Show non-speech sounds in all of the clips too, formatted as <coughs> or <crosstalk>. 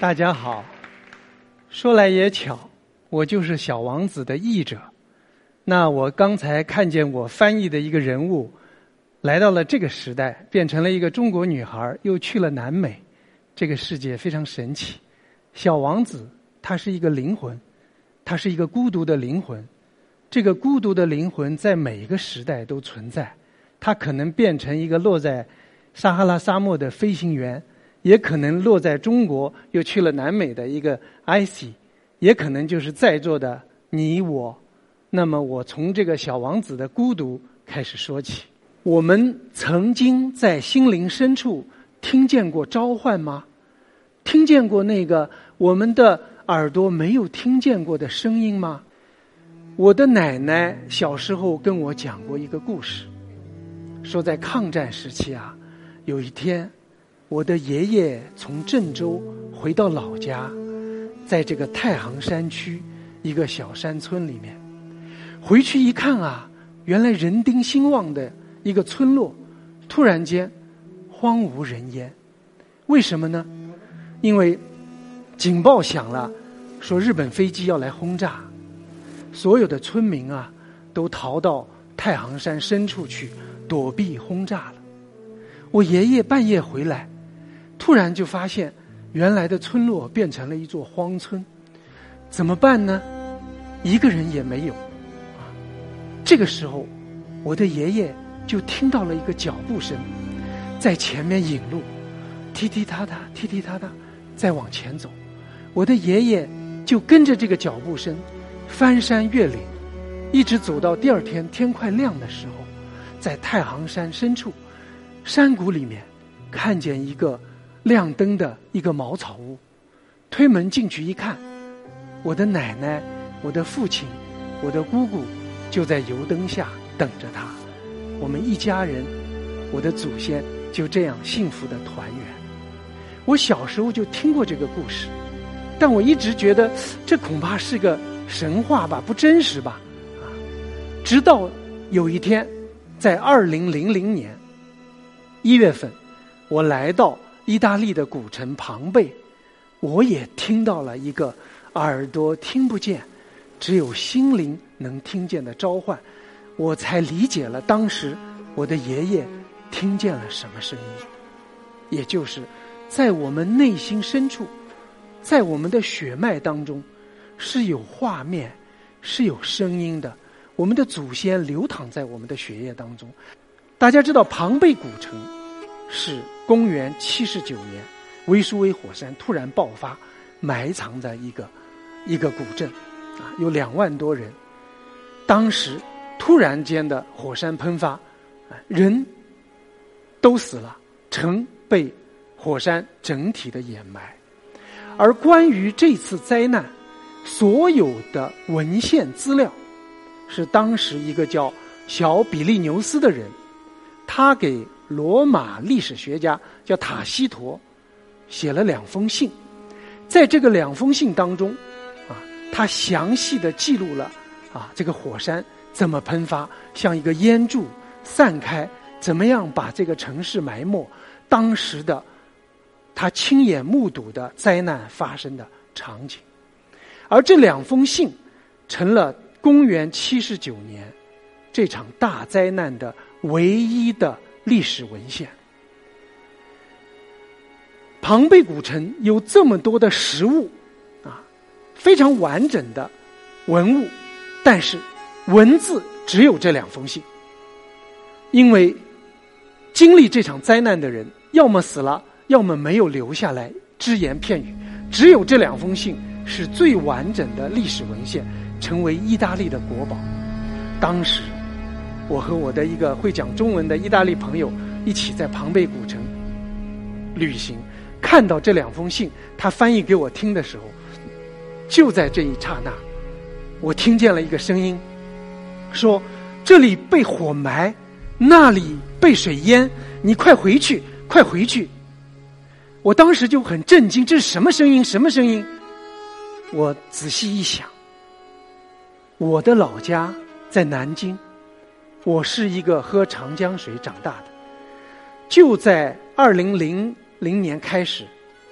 大家好，说来也巧，我就是《小王子》的译者。那我刚才看见我翻译的一个人物，来到了这个时代，变成了一个中国女孩，又去了南美。这个世界非常神奇。小王子他是一个灵魂，他是一个孤独的灵魂。这个孤独的灵魂在每一个时代都存在。他可能变成一个落在撒哈拉沙漠的飞行员。也可能落在中国，又去了南美的一个 IC，，也可能就是在座的你我。那么，我从这个小王子的孤独开始说起。我们曾经在心灵深处听见过召唤吗？听见过那个我们的耳朵没有听见过的声音吗？我的奶奶小时候跟我讲过一个故事，说在抗战时期啊，有一天。我的爷爷从郑州回到老家，在这个太行山区一个小山村里面，回去一看啊，原来人丁兴旺的一个村落，突然间荒无人烟。为什么呢？因为警报响了，说日本飞机要来轰炸，所有的村民啊都逃到太行山深处去躲避轰炸了。我爷爷半夜回来。突然就发现，原来的村落变成了一座荒村，怎么办呢？一个人也没有。啊，这个时候，我的爷爷就听到了一个脚步声，在前面引路，踢踢踏踏，踢踢踏踏，再往前走。我的爷爷就跟着这个脚步声，翻山越岭，一直走到第二天天快亮的时候，在太行山深处，山谷里面，看见一个。亮灯的一个茅草屋，推门进去一看，我的奶奶、我的父亲、我的姑姑就在油灯下等着他。我们一家人，我的祖先就这样幸福的团圆。我小时候就听过这个故事，但我一直觉得这恐怕是个神话吧，不真实吧？啊！直到有一天，在二零零零年一月份，我来到。意大利的古城庞贝，我也听到了一个耳朵听不见，只有心灵能听见的召唤，我才理解了当时我的爷爷听见了什么声音，也就是在我们内心深处，在我们的血脉当中是有画面、是有声音的。我们的祖先流淌在我们的血液当中。大家知道庞贝古城是。公元七十九年，维苏威火山突然爆发，埋藏在一个一个古镇，啊，有两万多人。当时突然间的火山喷发，人都死了，城被火山整体的掩埋。而关于这次灾难，所有的文献资料，是当时一个叫小比利牛斯的人，他给。罗马历史学家叫塔西佗，写了两封信，在这个两封信当中，啊，他详细的记录了啊这个火山怎么喷发，像一个烟柱散开，怎么样把这个城市埋没，当时的他亲眼目睹的灾难发生的场景，而这两封信成了公元七十九年这场大灾难的唯一的。历史文献，庞贝古城有这么多的实物，啊，非常完整的文物，但是文字只有这两封信。因为经历这场灾难的人，要么死了，要么没有留下来只言片语。只有这两封信是最完整的历史文献，成为意大利的国宝。当时。我和我的一个会讲中文的意大利朋友一起在庞贝古城旅行，看到这两封信，他翻译给我听的时候，就在这一刹那，我听见了一个声音，说：“这里被火埋，那里被水淹，你快回去，快回去！”我当时就很震惊，这是什么声音？什么声音？我仔细一想，我的老家在南京。我是一个喝长江水长大的，就在二零零零年开始，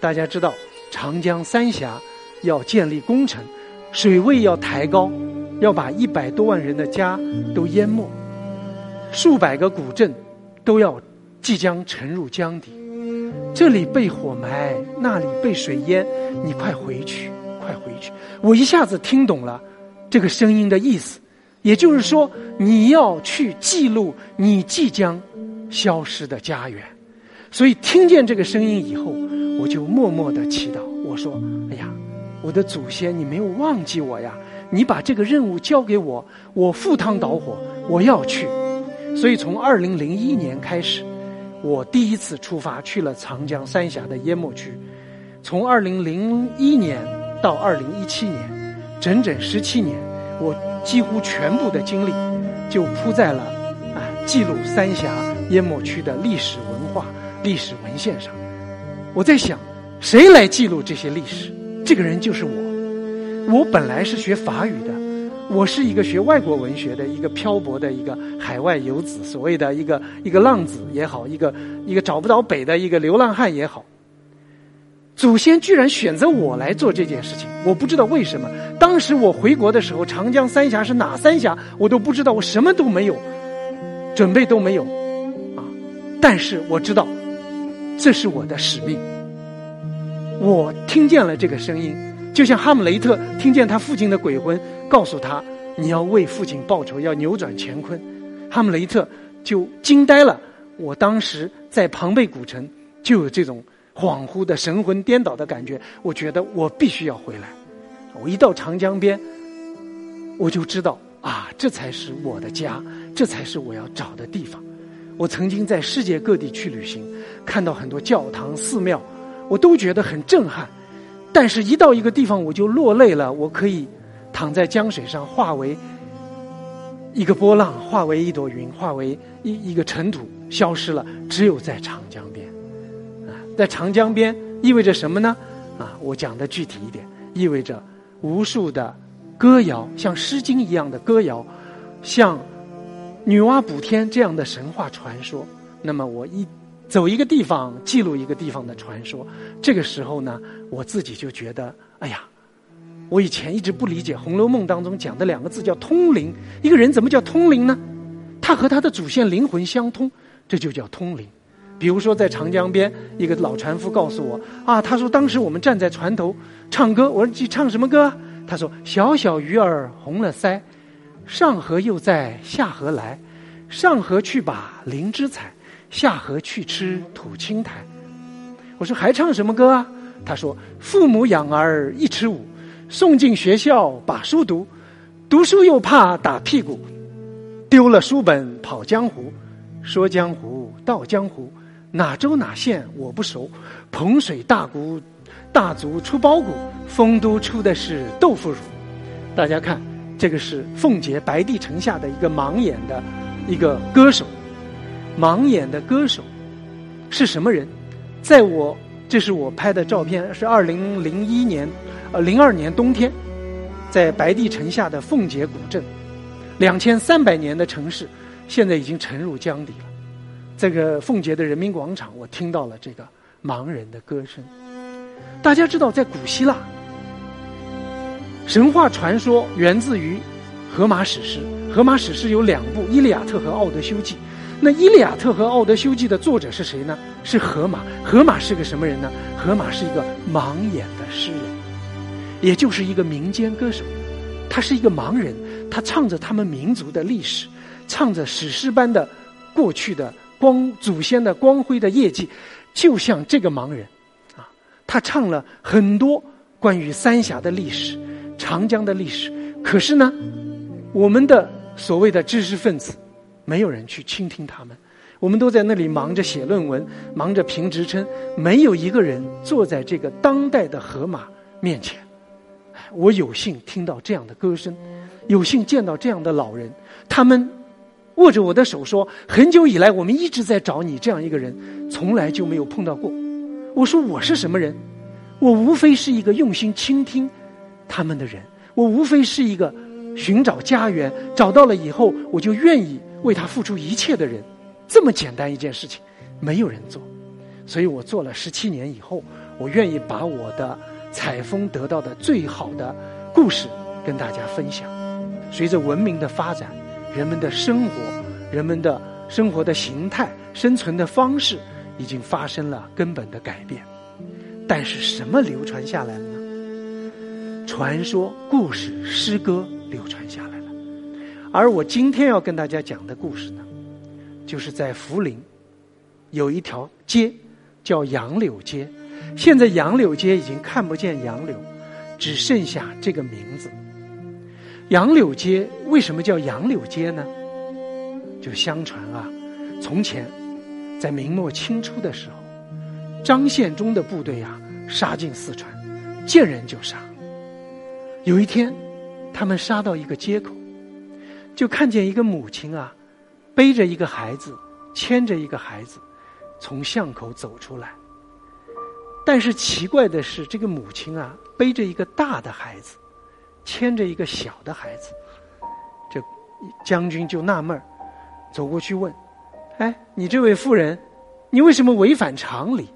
大家知道长江三峡要建立工程，水位要抬高，要把一百多万人的家都淹没，数百个古镇都要即将沉入江底。这里被火埋，那里被水淹，你快回去，快回去！我一下子听懂了这个声音的意思，也就是说，你要去记录你即将消失的家园。所以听见这个声音以后，我就默默的祈祷，我说：“哎呀，我的祖先，你没有忘记我呀！你把这个任务交给我，我赴汤蹈火，我要去。”所以从二零零一年开始。我第一次出发去了长江三峡的淹没区，从二零零一年到二零一七年，整整十七年，我几乎全部的精力就扑在了啊记录三峡淹没区的历史文化、历史文献上。我在想，谁来记录这些历史？这个人就是我。我本来是学法语的。我是一个学外国文学的一个漂泊的一个海外游子，所谓的一个一个浪子也好，一个一个找不着北的一个流浪汉也好。祖先居然选择我来做这件事情，我不知道为什么。当时我回国的时候，长江三峡是哪三峡，我都不知道，我什么都没有，准备都没有，啊！但是我知道，这是我的使命。我听见了这个声音。就像哈姆雷特听见他父亲的鬼魂告诉他：“你要为父亲报仇，要扭转乾坤。”哈姆雷特就惊呆了。我当时在庞贝古城就有这种恍惚的神魂颠倒的感觉。我觉得我必须要回来。我一到长江边，我就知道啊，这才是我的家，这才是我要找的地方。我曾经在世界各地去旅行，看到很多教堂、寺庙，我都觉得很震撼。但是，一到一个地方，我就落泪了。我可以躺在江水上，化为一个波浪，化为一朵云，化为一一个尘土，消失了。只有在长江边，在长江边意味着什么呢？啊，我讲的具体一点，意味着无数的歌谣，像《诗经》一样的歌谣，像女娲补天这样的神话传说。那么，我一。走一个地方，记录一个地方的传说。这个时候呢，我自己就觉得，哎呀，我以前一直不理解《红楼梦》当中讲的两个字叫通灵。一个人怎么叫通灵呢？他和他的祖先灵魂相通，这就叫通灵。比如说，在长江边，一个老船夫告诉我，啊，他说当时我们站在船头唱歌。我说你唱什么歌？他说：小小鱼儿红了腮，上河又在下河来，上河去把灵芝采。下河去吃土青苔，我说还唱什么歌啊？他说：父母养儿一尺五，送进学校把书读，读书又怕打屁股，丢了书本跑江湖，说江湖到江湖，哪州哪县我不熟，彭水大谷大族出包谷，丰都出的是豆腐乳。大家看，这个是奉节白帝城下的一个盲眼的一个歌手。盲眼的歌手是什么人？在我这是我拍的照片，是二零零一年，呃，零二年冬天，在白帝城下的凤节古镇，两千三百年的城市，现在已经沉入江底了。这个凤节的人民广场，我听到了这个盲人的歌声。大家知道，在古希腊，神话传说源自于荷马史诗。荷马史诗有两部，《伊利亚特》和《奥德修记》。那《伊利亚特》和《奥德修记》的作者是谁呢？是荷马。荷马是个什么人呢？荷马是一个盲眼的诗人，也就是一个民间歌手。他是一个盲人，他唱着他们民族的历史，唱着史诗般的过去的光祖先的光辉的业绩，就像这个盲人，啊，他唱了很多关于三峡的历史、长江的历史。可是呢，我们的所谓的知识分子。没有人去倾听他们，我们都在那里忙着写论文，忙着评职称，没有一个人坐在这个当代的河马面前。我有幸听到这样的歌声，有幸见到这样的老人，他们握着我的手说：“很久以来，我们一直在找你这样一个人，从来就没有碰到过。”我说：“我是什么人？我无非是一个用心倾听他们的人，我无非是一个寻找家园，找到了以后，我就愿意。”为他付出一切的人，这么简单一件事情，没有人做，所以我做了十七年以后，我愿意把我的采风得到的最好的故事跟大家分享。随着文明的发展，人们的生活、人们的生活的形态、生存的方式已经发生了根本的改变。但是什么流传下来了呢？传说、故事、诗歌流传下来了。而我今天要跟大家讲的故事呢，就是在涪陵有一条街叫杨柳街。现在杨柳街已经看不见杨柳，只剩下这个名字。杨柳街为什么叫杨柳街呢？就相传啊，从前在明末清初的时候，张献忠的部队啊杀进四川，见人就杀。有一天，他们杀到一个街口，就看见一个母亲啊，背着一个孩子，牵着一个孩子，从巷口走出来。但是奇怪的是，这个母亲啊，背着一个大的孩子。牵着一个小的孩子，这将军就纳闷儿，走过去问：“哎，你这位妇人，你为什么违反常理，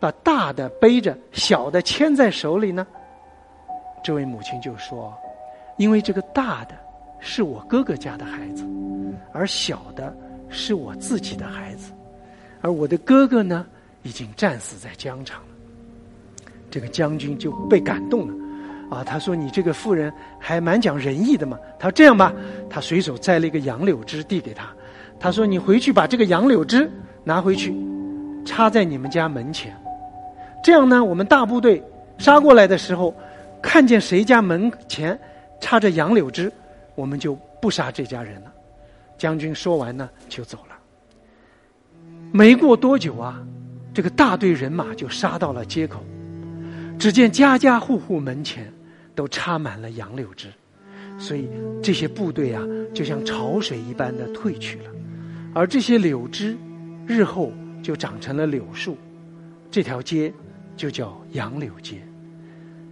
把大的背着，小的牵在手里呢？”这位母亲就说：“因为这个大的是我哥哥家的孩子，而小的是我自己的孩子，而我的哥哥呢，已经战死在疆场了。”这个将军就被感动了。啊，他说：“你这个妇人还蛮讲仁义的嘛。”他说：“这样吧，他随手摘了一个杨柳枝递给他，他说：‘你回去把这个杨柳枝拿回去，插在你们家门前。这样呢，我们大部队杀过来的时候，看见谁家门前插着杨柳枝，我们就不杀这家人了。’将军说完呢，就走了。没过多久啊，这个大队人马就杀到了街口，只见家家户户门前。”都插满了杨柳枝，所以这些部队啊，就像潮水一般的退去了。而这些柳枝，日后就长成了柳树，这条街就叫杨柳街。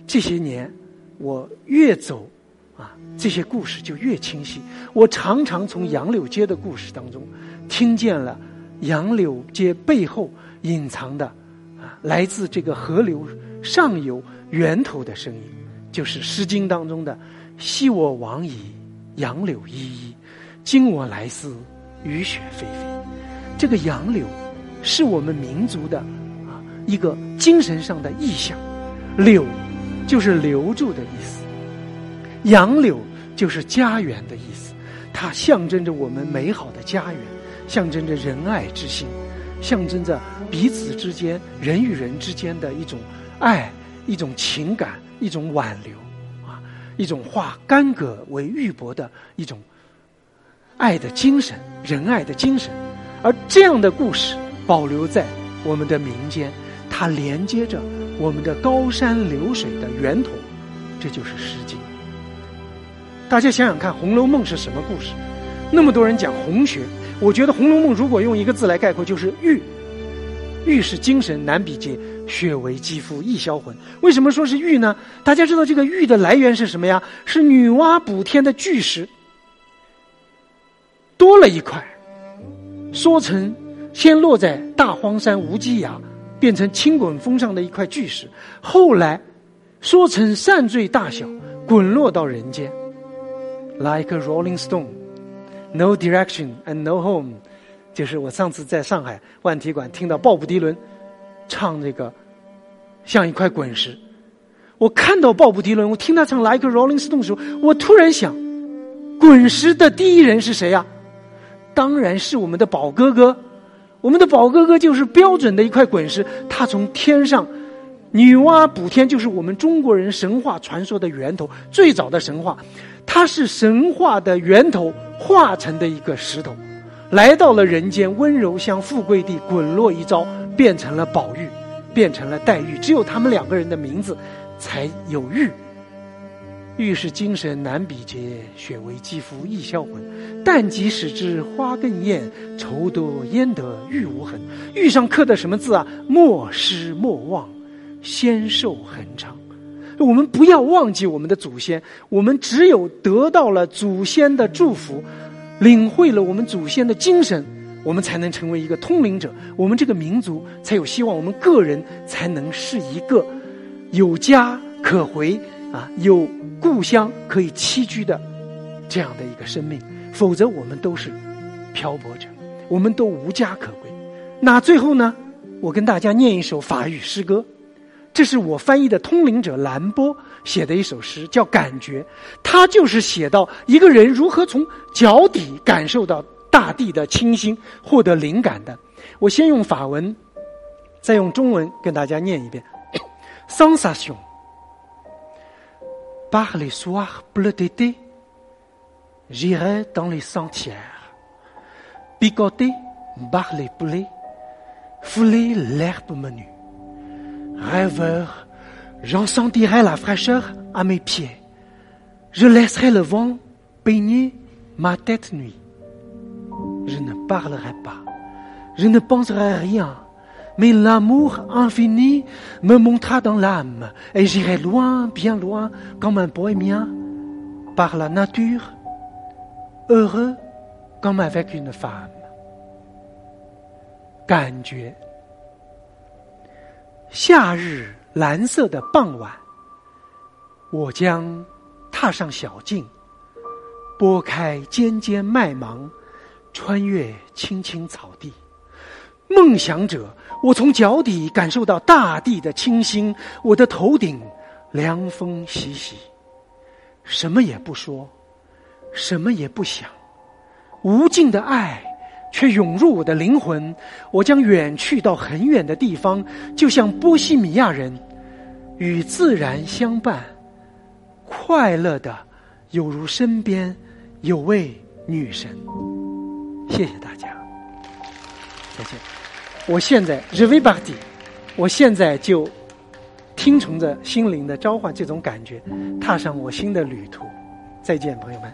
这些年，我越走啊，这些故事就越清晰。我常常从杨柳街的故事当中，听见了杨柳街背后隐藏的啊，来自这个河流上游源头的声音。就是《诗经》当中的“昔我往矣，杨柳依依；今我来思，雨雪霏霏。”这个杨柳，是我们民族的啊一个精神上的意象。柳，就是留住的意思；杨柳就是家园的意思。它象征着我们美好的家园，象征着仁爱之心，象征着彼此之间人与人之间的一种爱，一种情感。一种挽留，啊，一种化干戈为玉帛的一种爱的精神，仁爱的精神，而这样的故事保留在我们的民间，它连接着我们的高山流水的源头，这就是《诗经》。大家想想看，《红楼梦》是什么故事？那么多人讲红学，我觉得《红楼梦》如果用一个字来概括，就是“玉”。玉是精神难比劫，血为肌肤易销魂。为什么说是玉呢？大家知道这个玉的来源是什么呀？是女娲补天的巨石多了一块，说成先落在大荒山无稽崖，变成青滚峰上的一块巨石，后来说成善坠大小，滚落到人间，like a rolling stone，no direction and no home。就是我上次在上海万体馆听到鲍勃迪伦唱这个像一块滚石，我看到鲍勃迪伦，我听他唱《Like Rolling Stone》的时候，我突然想，滚石的第一人是谁呀？当然是我们的宝哥哥，我们的宝哥哥就是标准的一块滚石，他从天上女娲补天，就是我们中国人神话传说的源头，最早的神话，它是神话的源头化成的一个石头。来到了人间，温柔乡富贵地，滚落一朝，变成了宝玉，变成了黛玉。只有他们两个人的名字，才有玉。玉是精神难比劫，雪为肌肤易销魂。但即使之花更艳，愁多焉得玉无痕？玉上刻的什么字啊？莫失莫忘，仙寿恒昌。我们不要忘记我们的祖先，我们只有得到了祖先的祝福。领会了我们祖先的精神，我们才能成为一个通灵者，我们这个民族才有希望，我们个人才能是一个有家可回啊，有故乡可以栖居的这样的一个生命。否则，我们都是漂泊者，我们都无家可归。那最后呢，我跟大家念一首法语诗歌，这是我翻译的通灵者兰波写的一首诗，叫《感觉》，他就是写到一个人如何从脚底感受到。大地的清新，获得灵感的。我先用法文，再用中文跟大家念一遍。Sensation. <coughs> Par les soirs bleus d'été, j'irai dans les sentières, picoter par les poulets, fouler l'herbe menue. Rêveur, j'en sentirai la fraîcheur à mes pieds. Je laisserai le vent peigner ma tête nuit je ne parlerai pas, je ne penserai rien, mais l'amour infini me montera dans l'âme, et j'irai loin, bien loin, comme un bohémien, par la nature, heureux comme avec une femme. 感觉，夏日蓝色的傍晚，我将踏上小径，拨开尖尖麦芒。 穿越青青草地，梦想者，我从脚底感受到大地的清新，我的头顶凉风习习，什么也不说，什么也不想，无尽的爱却涌入我的灵魂，我将远去到很远的地方，就像波西米亚人，与自然相伴，快乐的有如身边有位女神。谢谢大家，再见。我现在 r e v i b a d y 我现在就听从着心灵的召唤，这种感觉，踏上我新的旅途。再见，朋友们。